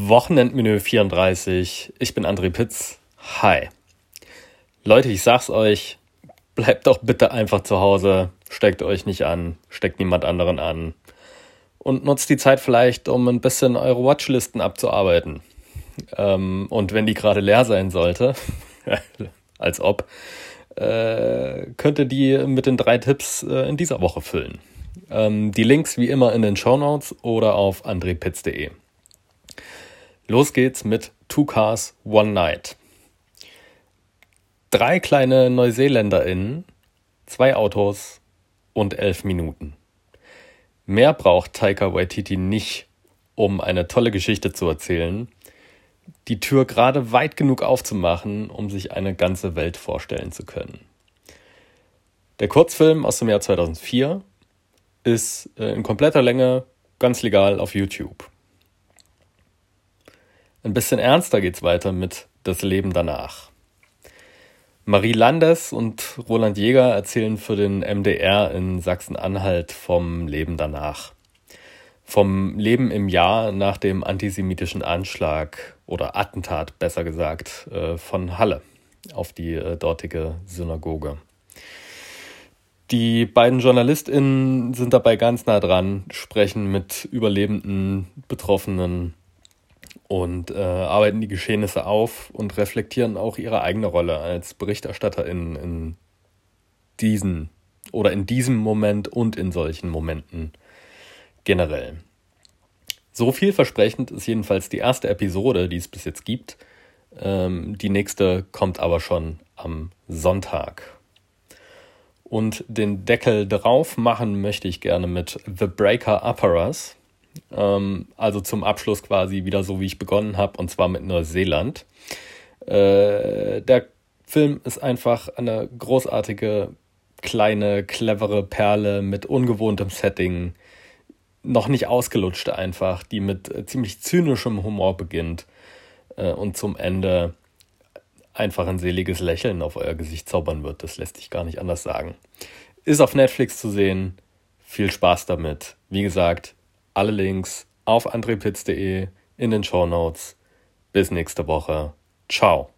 Wochenendmenü 34. Ich bin André Pitz. Hi. Leute, ich sag's euch, bleibt doch bitte einfach zu Hause, steckt euch nicht an, steckt niemand anderen an und nutzt die Zeit vielleicht, um ein bisschen eure Watchlisten abzuarbeiten. Ähm, und wenn die gerade leer sein sollte, als ob, äh, könnt ihr die mit den drei Tipps äh, in dieser Woche füllen. Ähm, die Links wie immer in den Show Notes oder auf andrepitz.de. Los geht's mit Two Cars, One Night. Drei kleine NeuseeländerInnen, zwei Autos und elf Minuten. Mehr braucht Taika Waititi nicht, um eine tolle Geschichte zu erzählen, die Tür gerade weit genug aufzumachen, um sich eine ganze Welt vorstellen zu können. Der Kurzfilm aus dem Jahr 2004 ist äh, in kompletter Länge ganz legal auf YouTube. Ein bisschen ernster geht's weiter mit Das Leben danach. Marie Landes und Roland Jäger erzählen für den MDR in Sachsen-Anhalt vom Leben danach. Vom Leben im Jahr nach dem antisemitischen Anschlag oder Attentat, besser gesagt, äh, von Halle auf die äh, dortige Synagoge. Die beiden JournalistInnen sind dabei ganz nah dran, sprechen mit Überlebenden, Betroffenen und äh, arbeiten die Geschehnisse auf und reflektieren auch ihre eigene Rolle als Berichterstatterin in diesen oder in diesem Moment und in solchen Momenten generell. So vielversprechend ist jedenfalls die erste Episode, die es bis jetzt gibt. Ähm, die nächste kommt aber schon am Sonntag. Und den Deckel drauf machen möchte ich gerne mit The Breaker Operas. Ähm, also zum Abschluss quasi wieder so, wie ich begonnen habe, und zwar mit Neuseeland. Äh, der Film ist einfach eine großartige, kleine, clevere Perle mit ungewohntem Setting. Noch nicht ausgelutscht einfach, die mit äh, ziemlich zynischem Humor beginnt äh, und zum Ende einfach ein seliges Lächeln auf euer Gesicht zaubern wird. Das lässt sich gar nicht anders sagen. Ist auf Netflix zu sehen. Viel Spaß damit. Wie gesagt, alle Links auf andrepitz.de in den Show Notes. Bis nächste Woche. Ciao.